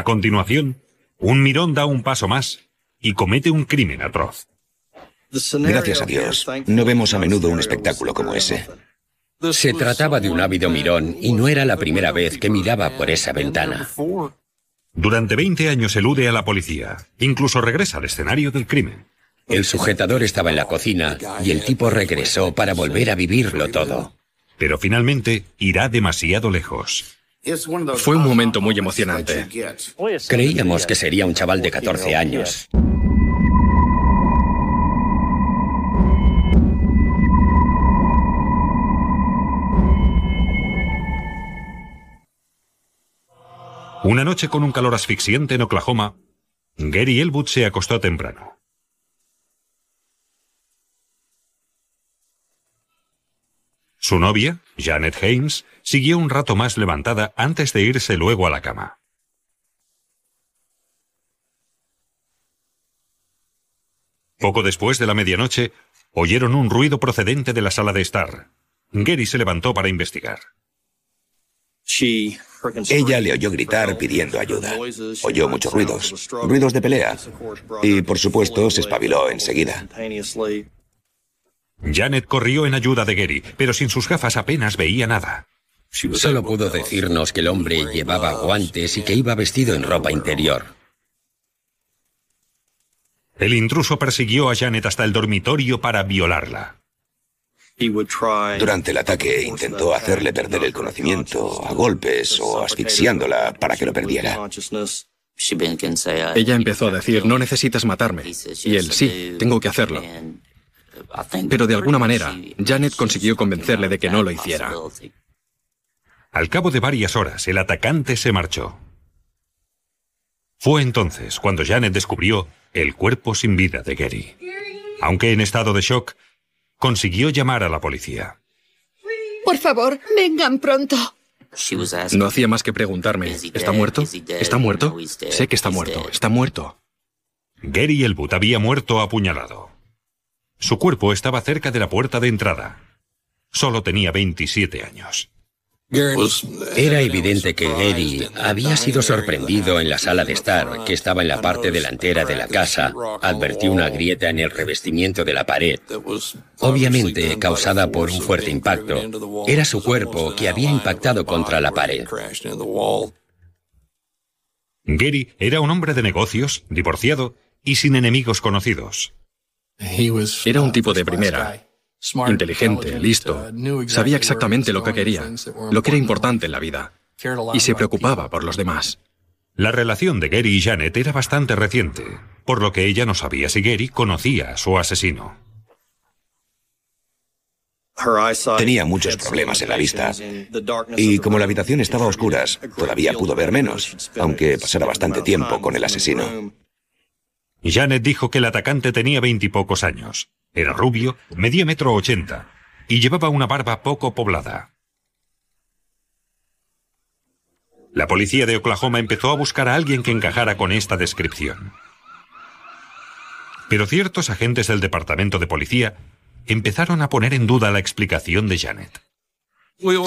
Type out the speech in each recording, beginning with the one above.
A continuación, un mirón da un paso más y comete un crimen atroz. Gracias a Dios, no vemos a menudo un espectáculo como ese. Se trataba de un ávido mirón y no era la primera vez que miraba por esa ventana. Durante 20 años elude a la policía. Incluso regresa al escenario del crimen. El sujetador estaba en la cocina y el tipo regresó para volver a vivirlo todo. Pero finalmente irá demasiado lejos. Fue un momento muy emocionante. Creíamos que sería un chaval de 14 años. Una noche con un calor asfixiante en Oklahoma, Gary Elwood se acostó temprano. Su novia, Janet Haynes, siguió un rato más levantada antes de irse luego a la cama. Poco después de la medianoche, oyeron un ruido procedente de la sala de estar. Gary se levantó para investigar. Ella le oyó gritar pidiendo ayuda. Oyó muchos ruidos, ruidos de pelea. Y por supuesto se espabiló enseguida. Janet corrió en ayuda de Gary, pero sin sus gafas apenas veía nada. Solo pudo decirnos que el hombre llevaba guantes y que iba vestido en ropa interior. El intruso persiguió a Janet hasta el dormitorio para violarla. Durante el ataque intentó hacerle perder el conocimiento a golpes o asfixiándola para que lo perdiera. Ella empezó a decir, no necesitas matarme. Y él, sí, tengo que hacerlo. Pero de alguna manera, Janet consiguió convencerle de que no lo hiciera. Al cabo de varias horas, el atacante se marchó. Fue entonces cuando Janet descubrió el cuerpo sin vida de Gary. Aunque en estado de shock, consiguió llamar a la policía. Por favor, vengan pronto. No hacía más que preguntarme, ¿está muerto? ¿Está muerto? Sé que está muerto, está muerto. Gary Elwood había muerto apuñalado. Su cuerpo estaba cerca de la puerta de entrada. Solo tenía 27 años. Era evidente que Gary había sido sorprendido en la sala de estar, que estaba en la parte delantera de la casa. Advertió una grieta en el revestimiento de la pared, obviamente causada por un fuerte impacto. Era su cuerpo que había impactado contra la pared. Gary era un hombre de negocios, divorciado y sin enemigos conocidos. Era un tipo de primera. Inteligente, listo. Sabía exactamente lo que quería, lo que era importante en la vida. Y se preocupaba por los demás. La relación de Gary y Janet era bastante reciente, por lo que ella no sabía si Gary conocía a su asesino. Tenía muchos problemas en la vista. Y como la habitación estaba a oscuras, todavía pudo ver menos, aunque pasara bastante tiempo con el asesino. Janet dijo que el atacante tenía veintipocos años. Era rubio, medía metro ochenta y llevaba una barba poco poblada. La policía de Oklahoma empezó a buscar a alguien que encajara con esta descripción. Pero ciertos agentes del departamento de policía empezaron a poner en duda la explicación de Janet.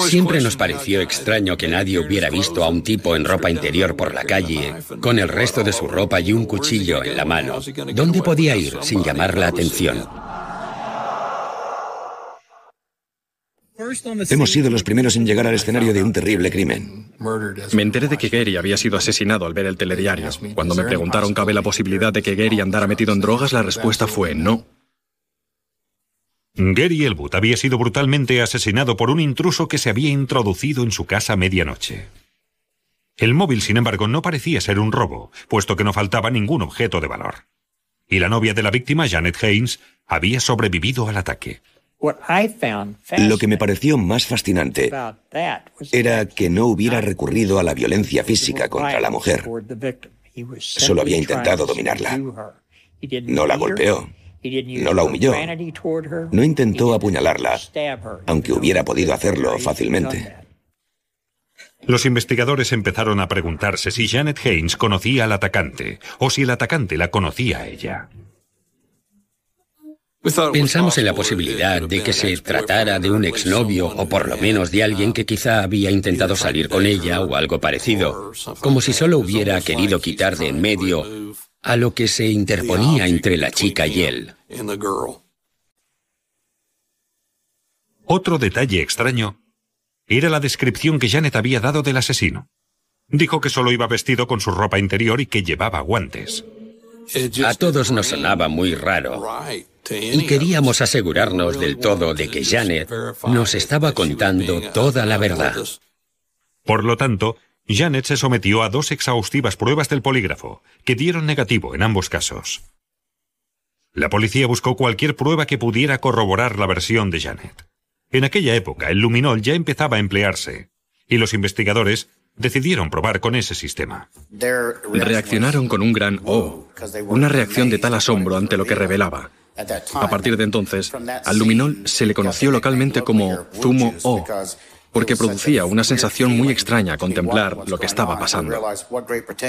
Siempre nos pareció extraño que nadie hubiera visto a un tipo en ropa interior por la calle, con el resto de su ropa y un cuchillo en la mano. ¿Dónde podía ir sin llamar la atención? Hemos sido los primeros en llegar al escenario de un terrible crimen. Me enteré de que Gary había sido asesinado al ver el telediario. Cuando me preguntaron cabe la posibilidad de que Gary andara metido en drogas, la respuesta fue no. Gary Elwood había sido brutalmente asesinado por un intruso que se había introducido en su casa a medianoche. El móvil, sin embargo, no parecía ser un robo, puesto que no faltaba ningún objeto de valor. Y la novia de la víctima, Janet Haynes, había sobrevivido al ataque. Lo que me pareció más fascinante era que no hubiera recurrido a la violencia física contra la mujer. Solo había intentado dominarla. No la golpeó. No la humilló. No intentó apuñalarla, aunque hubiera podido hacerlo fácilmente. Los investigadores empezaron a preguntarse si Janet Haynes conocía al atacante o si el atacante la conocía a ella. Pensamos en la posibilidad de que se tratara de un exnovio o por lo menos de alguien que quizá había intentado salir con ella o algo parecido, como si solo hubiera querido quitar de en medio a lo que se interponía entre la chica y él. Otro detalle extraño era la descripción que Janet había dado del asesino. Dijo que solo iba vestido con su ropa interior y que llevaba guantes. A todos nos sonaba muy raro. Y queríamos asegurarnos del todo de que Janet nos estaba contando toda la verdad. Por lo tanto, Janet se sometió a dos exhaustivas pruebas del polígrafo, que dieron negativo en ambos casos. La policía buscó cualquier prueba que pudiera corroborar la versión de Janet. En aquella época, el luminol ya empezaba a emplearse, y los investigadores decidieron probar con ese sistema. Reaccionaron con un gran oh, una reacción de tal asombro ante lo que revelaba. A partir de entonces, al luminol se le conoció localmente como zumo O, porque producía una sensación muy extraña contemplar lo que estaba pasando.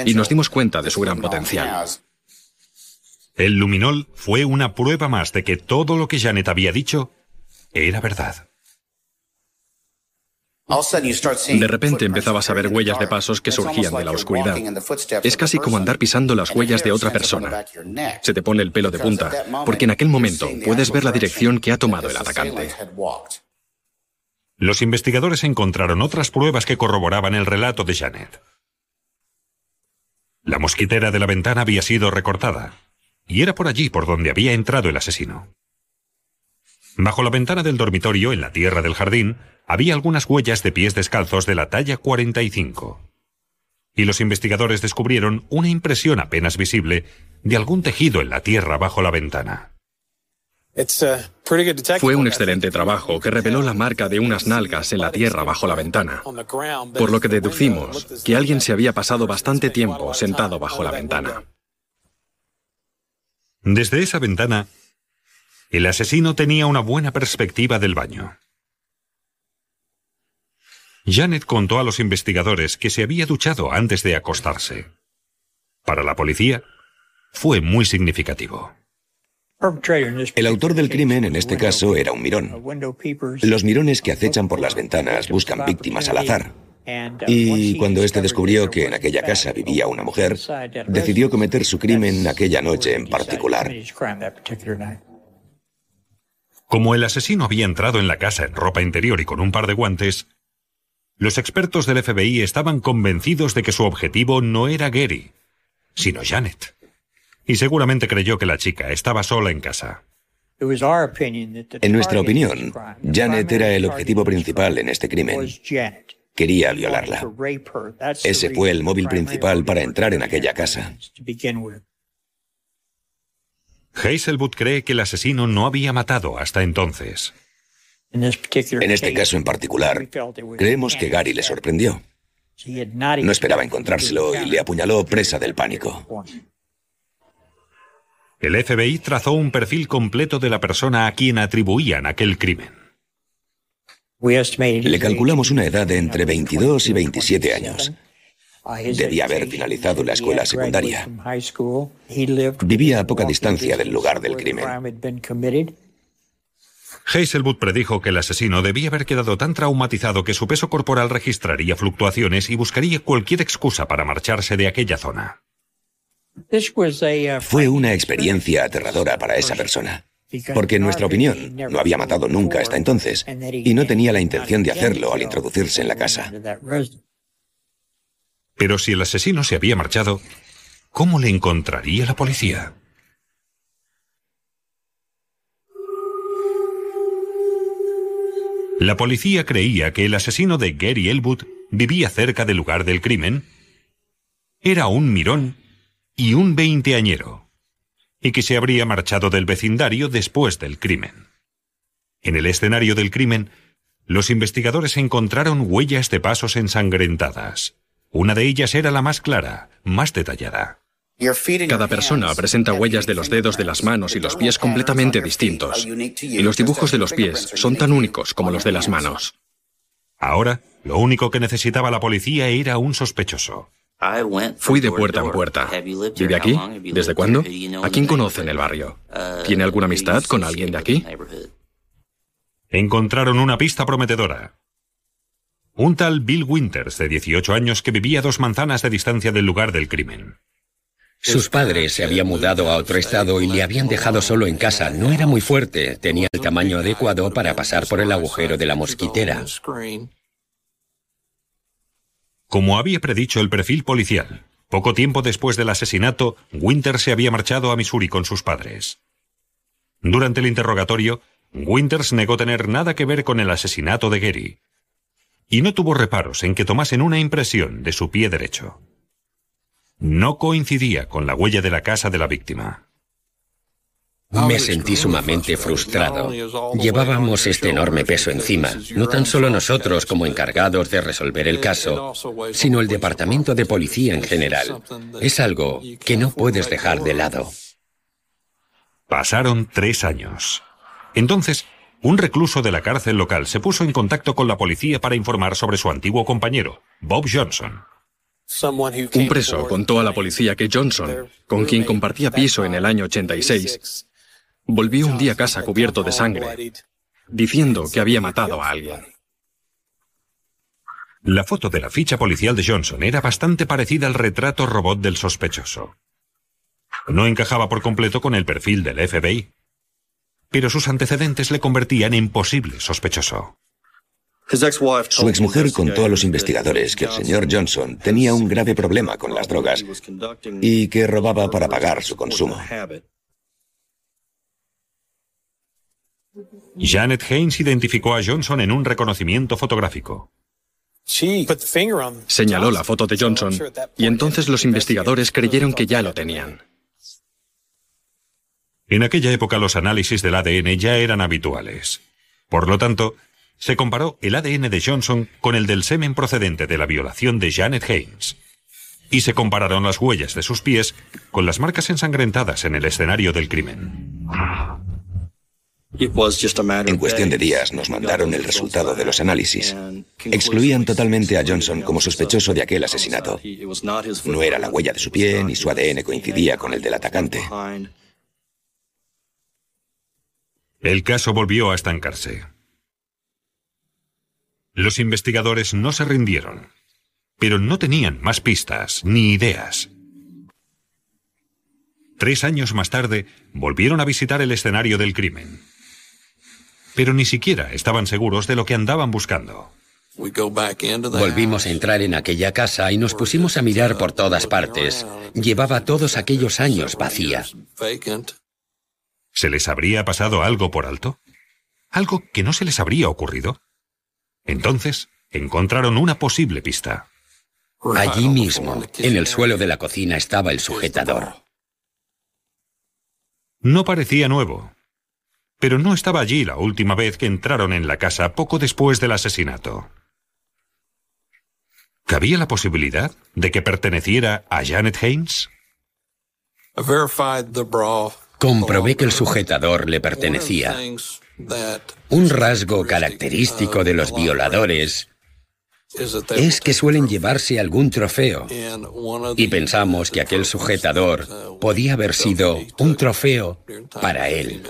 Y nos dimos cuenta de su gran potencial. El luminol fue una prueba más de que todo lo que Janet había dicho era verdad. De repente empezabas a ver huellas de pasos que surgían de la oscuridad. Es casi como andar pisando las huellas de otra persona. Se te pone el pelo de punta, porque en aquel momento puedes ver la dirección que ha tomado el atacante. Los investigadores encontraron otras pruebas que corroboraban el relato de Janet. La mosquitera de la ventana había sido recortada, y era por allí por donde había entrado el asesino. Bajo la ventana del dormitorio, en la tierra del jardín, había algunas huellas de pies descalzos de la talla 45. Y los investigadores descubrieron una impresión apenas visible de algún tejido en la tierra bajo la ventana. Fue un excelente trabajo que reveló la marca de unas nalgas en la tierra bajo la ventana, por lo que deducimos que alguien se había pasado bastante tiempo sentado bajo la ventana. Desde esa ventana, el asesino tenía una buena perspectiva del baño. Janet contó a los investigadores que se había duchado antes de acostarse. Para la policía, fue muy significativo. El autor del crimen en este caso era un mirón. Los mirones que acechan por las ventanas buscan víctimas al azar. Y cuando éste descubrió que en aquella casa vivía una mujer, decidió cometer su crimen aquella noche en particular. Como el asesino había entrado en la casa en ropa interior y con un par de guantes, los expertos del FBI estaban convencidos de que su objetivo no era Gary, sino Janet. Y seguramente creyó que la chica estaba sola en casa. En nuestra opinión, Janet era el objetivo principal en este crimen. Quería violarla. Ese fue el móvil principal para entrar en aquella casa. Hazelwood cree que el asesino no había matado hasta entonces. En este caso en particular, creemos que Gary le sorprendió. No esperaba encontrárselo y le apuñaló presa del pánico. El FBI trazó un perfil completo de la persona a quien atribuían aquel crimen. Le calculamos una edad de entre 22 y 27 años. Debía haber finalizado la escuela secundaria. Vivía a poca distancia del lugar del crimen. Hazelwood predijo que el asesino debía haber quedado tan traumatizado que su peso corporal registraría fluctuaciones y buscaría cualquier excusa para marcharse de aquella zona. Fue una experiencia aterradora para esa persona, porque en nuestra opinión no había matado nunca hasta entonces y no tenía la intención de hacerlo al introducirse en la casa. Pero si el asesino se había marchado, ¿cómo le encontraría la policía? La policía creía que el asesino de Gary Elwood vivía cerca del lugar del crimen. Era un mirón y un veinteañero, y que se habría marchado del vecindario después del crimen. En el escenario del crimen, los investigadores encontraron huellas de pasos ensangrentadas. Una de ellas era la más clara, más detallada. Cada persona presenta huellas de los dedos de las manos y los pies completamente distintos. Y los dibujos de los pies son tan únicos como los de las manos. Ahora, lo único que necesitaba la policía era un sospechoso. Fui de puerta en puerta. ¿Vive aquí? ¿Desde cuándo? ¿A quién conoce en el barrio? ¿Tiene alguna amistad con alguien de aquí? Encontraron una pista prometedora. Un tal Bill Winters, de 18 años, que vivía a dos manzanas de distancia del lugar del crimen. Sus padres se habían mudado a otro estado y le habían dejado solo en casa. No era muy fuerte, tenía el tamaño adecuado para pasar por el agujero de la mosquitera. Como había predicho el perfil policial, poco tiempo después del asesinato, Winters se había marchado a Missouri con sus padres. Durante el interrogatorio, Winters negó tener nada que ver con el asesinato de Gary, y no tuvo reparos en que tomasen una impresión de su pie derecho. No coincidía con la huella de la casa de la víctima. Me sentí sumamente frustrado. Llevábamos este enorme peso encima, no tan solo nosotros como encargados de resolver el caso, sino el departamento de policía en general. Es algo que no puedes dejar de lado. Pasaron tres años. Entonces, un recluso de la cárcel local se puso en contacto con la policía para informar sobre su antiguo compañero, Bob Johnson. Un preso contó a la policía que Johnson, con quien compartía piso en el año 86, volvió un día a casa cubierto de sangre, diciendo que había matado a alguien. La foto de la ficha policial de Johnson era bastante parecida al retrato robot del sospechoso. No encajaba por completo con el perfil del FBI pero sus antecedentes le convertían en posible sospechoso. Su exmujer contó a los investigadores que el señor Johnson tenía un grave problema con las drogas y que robaba para pagar su consumo. Janet Haynes identificó a Johnson en un reconocimiento fotográfico. Señaló la foto de Johnson y entonces los investigadores creyeron que ya lo tenían. En aquella época los análisis del ADN ya eran habituales. Por lo tanto, se comparó el ADN de Johnson con el del semen procedente de la violación de Janet Haynes. Y se compararon las huellas de sus pies con las marcas ensangrentadas en el escenario del crimen. En cuestión de días nos mandaron el resultado de los análisis. Excluían totalmente a Johnson como sospechoso de aquel asesinato. No era la huella de su pie ni su ADN coincidía con el del atacante. El caso volvió a estancarse. Los investigadores no se rindieron, pero no tenían más pistas ni ideas. Tres años más tarde, volvieron a visitar el escenario del crimen. Pero ni siquiera estaban seguros de lo que andaban buscando. Volvimos a entrar en aquella casa y nos pusimos a mirar por todas partes. Llevaba todos aquellos años vacía. ¿Se les habría pasado algo por alto? ¿Algo que no se les habría ocurrido? Entonces, encontraron una posible pista. Allí mismo, en el suelo de la cocina, estaba el sujetador. No parecía nuevo, pero no estaba allí la última vez que entraron en la casa poco después del asesinato. ¿Cabía la posibilidad de que perteneciera a Janet Haynes? Comprobé que el sujetador le pertenecía. Un rasgo característico de los violadores es que suelen llevarse algún trofeo. Y pensamos que aquel sujetador podía haber sido un trofeo para él.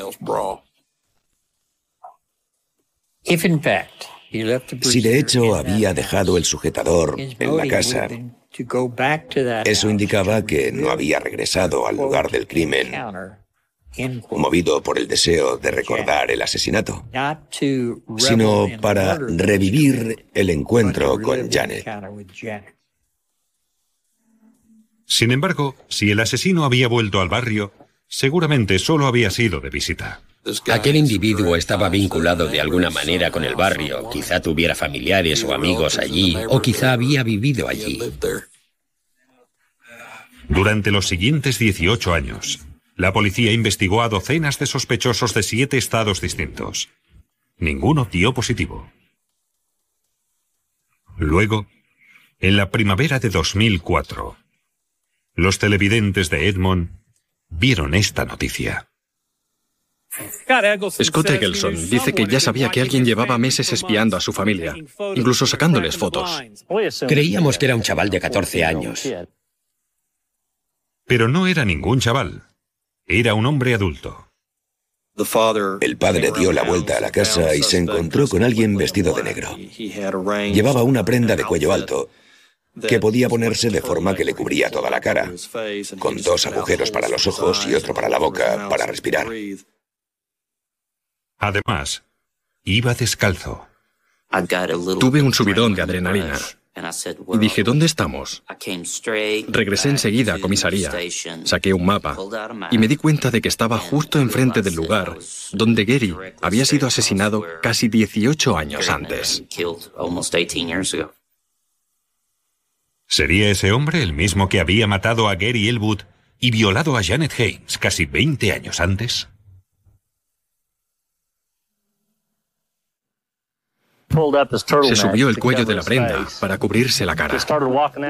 Si de hecho había dejado el sujetador en la casa, eso indicaba que no había regresado al lugar del crimen movido por el deseo de recordar el asesinato, sino para revivir el encuentro con Janet. Sin embargo, si el asesino había vuelto al barrio, seguramente solo había sido de visita. Aquel individuo estaba vinculado de alguna manera con el barrio, quizá tuviera familiares o amigos allí, o quizá había vivido allí. Durante los siguientes 18 años, la policía investigó a docenas de sospechosos de siete estados distintos. Ninguno dio positivo. Luego, en la primavera de 2004, los televidentes de Edmond vieron esta noticia. Scott Eggleston dice que ya sabía que alguien llevaba meses espiando a su familia, incluso sacándoles fotos. Creíamos que era un chaval de 14 años. Pero no era ningún chaval. Era un hombre adulto. El padre dio la vuelta a la casa y se encontró con alguien vestido de negro. Llevaba una prenda de cuello alto que podía ponerse de forma que le cubría toda la cara, con dos agujeros para los ojos y otro para la boca para respirar. Además, iba descalzo. Tuve un subidón de adrenalina. Y dije, ¿dónde estamos? Regresé enseguida a comisaría, saqué un mapa y me di cuenta de que estaba justo enfrente del lugar donde Gary había sido asesinado casi 18 años antes. ¿Sería ese hombre el mismo que había matado a Gary Elwood y violado a Janet Haynes casi 20 años antes? Se subió el cuello de la prenda para cubrirse la cara.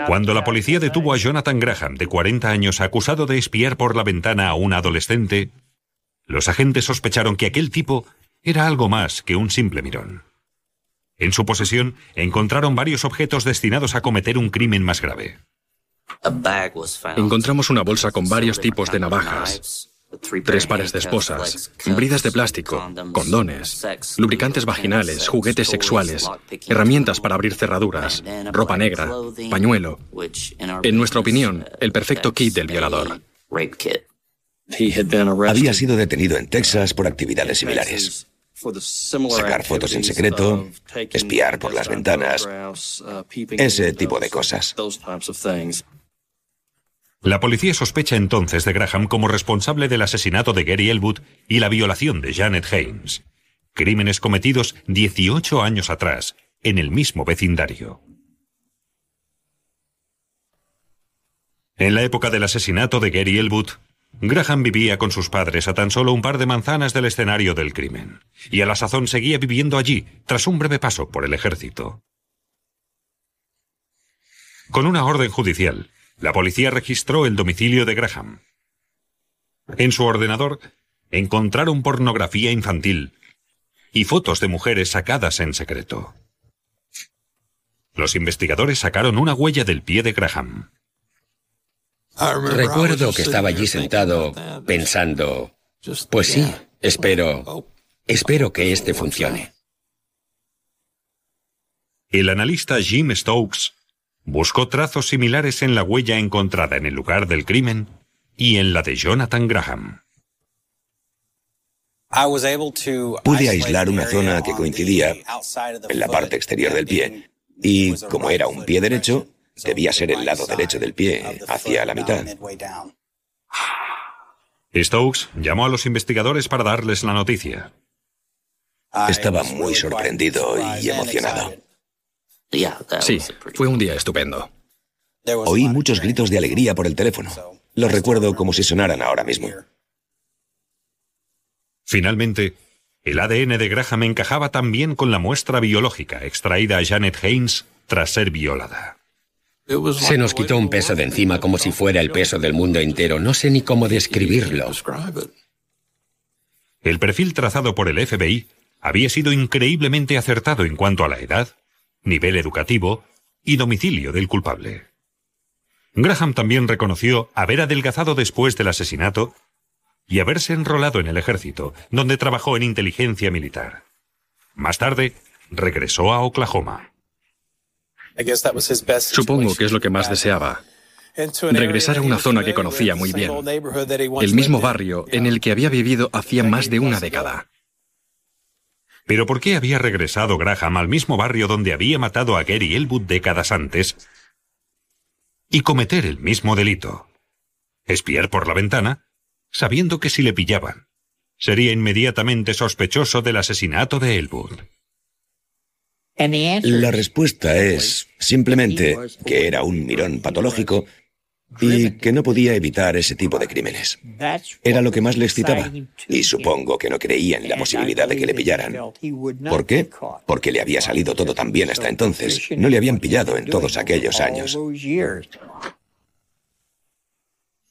Cuando la policía detuvo a Jonathan Graham, de 40 años, acusado de espiar por la ventana a un adolescente, los agentes sospecharon que aquel tipo era algo más que un simple mirón. En su posesión encontraron varios objetos destinados a cometer un crimen más grave. Encontramos una bolsa con varios tipos de navajas, tres pares de esposas, bridas de plástico, condones, lubricantes vaginales, juguetes sexuales, herramientas para abrir cerraduras, ropa negra, pañuelo. En nuestra opinión, el perfecto kit del violador. Había sido detenido en Texas por actividades similares. Sacar fotos en secreto, espiar por las ventanas, ese tipo de cosas. La policía sospecha entonces de Graham como responsable del asesinato de Gary Elwood y la violación de Janet Haynes, crímenes cometidos 18 años atrás, en el mismo vecindario. En la época del asesinato de Gary Elwood, Graham vivía con sus padres a tan solo un par de manzanas del escenario del crimen, y a la sazón seguía viviendo allí, tras un breve paso por el ejército. Con una orden judicial, la policía registró el domicilio de Graham. En su ordenador encontraron pornografía infantil y fotos de mujeres sacadas en secreto. Los investigadores sacaron una huella del pie de Graham. Recuerdo que estaba allí sentado pensando, pues sí, espero, espero que este funcione. El analista Jim Stokes buscó trazos similares en la huella encontrada en el lugar del crimen y en la de Jonathan Graham. Pude aislar una zona que coincidía en la parte exterior del pie y, como era un pie derecho, debía ser el lado derecho del pie, hacia la mitad. Stokes llamó a los investigadores para darles la noticia. Estaba muy sorprendido y emocionado. Sí, fue un día estupendo. Oí muchos gritos de alegría por el teléfono. Los recuerdo como si sonaran ahora mismo. Finalmente, el ADN de Graham encajaba también con la muestra biológica extraída a Janet Haynes tras ser violada. Se nos quitó un peso de encima como si fuera el peso del mundo entero. No sé ni cómo describirlo. El perfil trazado por el FBI había sido increíblemente acertado en cuanto a la edad, nivel educativo y domicilio del culpable. Graham también reconoció haber adelgazado después del asesinato y haberse enrolado en el ejército, donde trabajó en inteligencia militar. Más tarde, regresó a Oklahoma. Supongo que es lo que más deseaba. Regresar a una zona que conocía muy bien, el mismo barrio en el que había vivido hacía más de una década. Pero ¿por qué había regresado Graham al mismo barrio donde había matado a Gary Elwood décadas antes y cometer el mismo delito? Espiar por la ventana, sabiendo que si le pillaban, sería inmediatamente sospechoso del asesinato de Elwood. La respuesta es simplemente que era un mirón patológico y que no podía evitar ese tipo de crímenes. Era lo que más le excitaba, y supongo que no creía en la posibilidad de que le pillaran. ¿Por qué? Porque le había salido todo tan bien hasta entonces. No le habían pillado en todos aquellos años.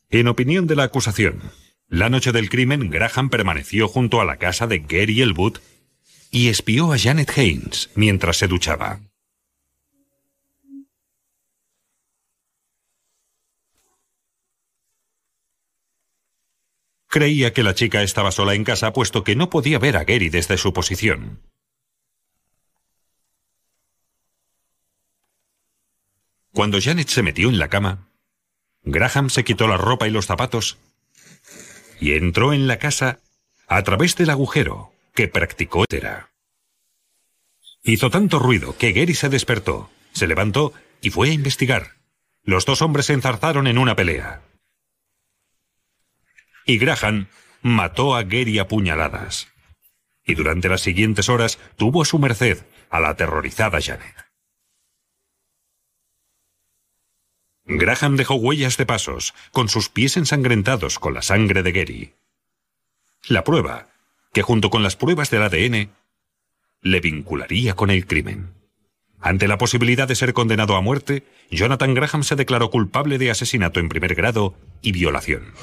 En opinión de la acusación, La noche del crimen, Graham permaneció junto a la casa de Gary Elwood y espió a Janet Haynes mientras se duchaba. Creía que la chica estaba sola en casa puesto que no podía ver a Gary desde su posición. Cuando Janet se metió en la cama, Graham se quitó la ropa y los zapatos y entró en la casa a través del agujero que practicó Tera. Hizo tanto ruido que Gary se despertó, se levantó y fue a investigar. Los dos hombres se enzarzaron en una pelea. Y Graham mató a Gary a puñaladas. Y durante las siguientes horas tuvo a su merced a la aterrorizada Janet. Graham dejó huellas de pasos, con sus pies ensangrentados con la sangre de Gary. La prueba, que junto con las pruebas del ADN, le vincularía con el crimen. Ante la posibilidad de ser condenado a muerte, Jonathan Graham se declaró culpable de asesinato en primer grado y violación.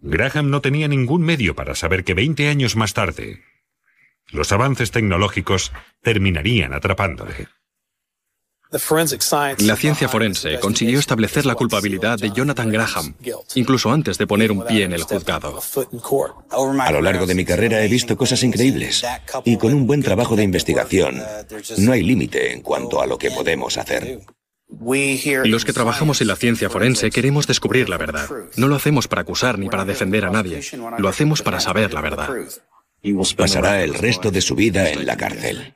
Graham no tenía ningún medio para saber que 20 años más tarde, los avances tecnológicos terminarían atrapándole. La ciencia forense consiguió establecer la culpabilidad de Jonathan Graham, incluso antes de poner un pie en el juzgado. A lo largo de mi carrera he visto cosas increíbles y con un buen trabajo de investigación no hay límite en cuanto a lo que podemos hacer. Los que trabajamos en la ciencia forense queremos descubrir la verdad. No lo hacemos para acusar ni para defender a nadie. Lo hacemos para saber la verdad. Pasará el resto de su vida en la cárcel.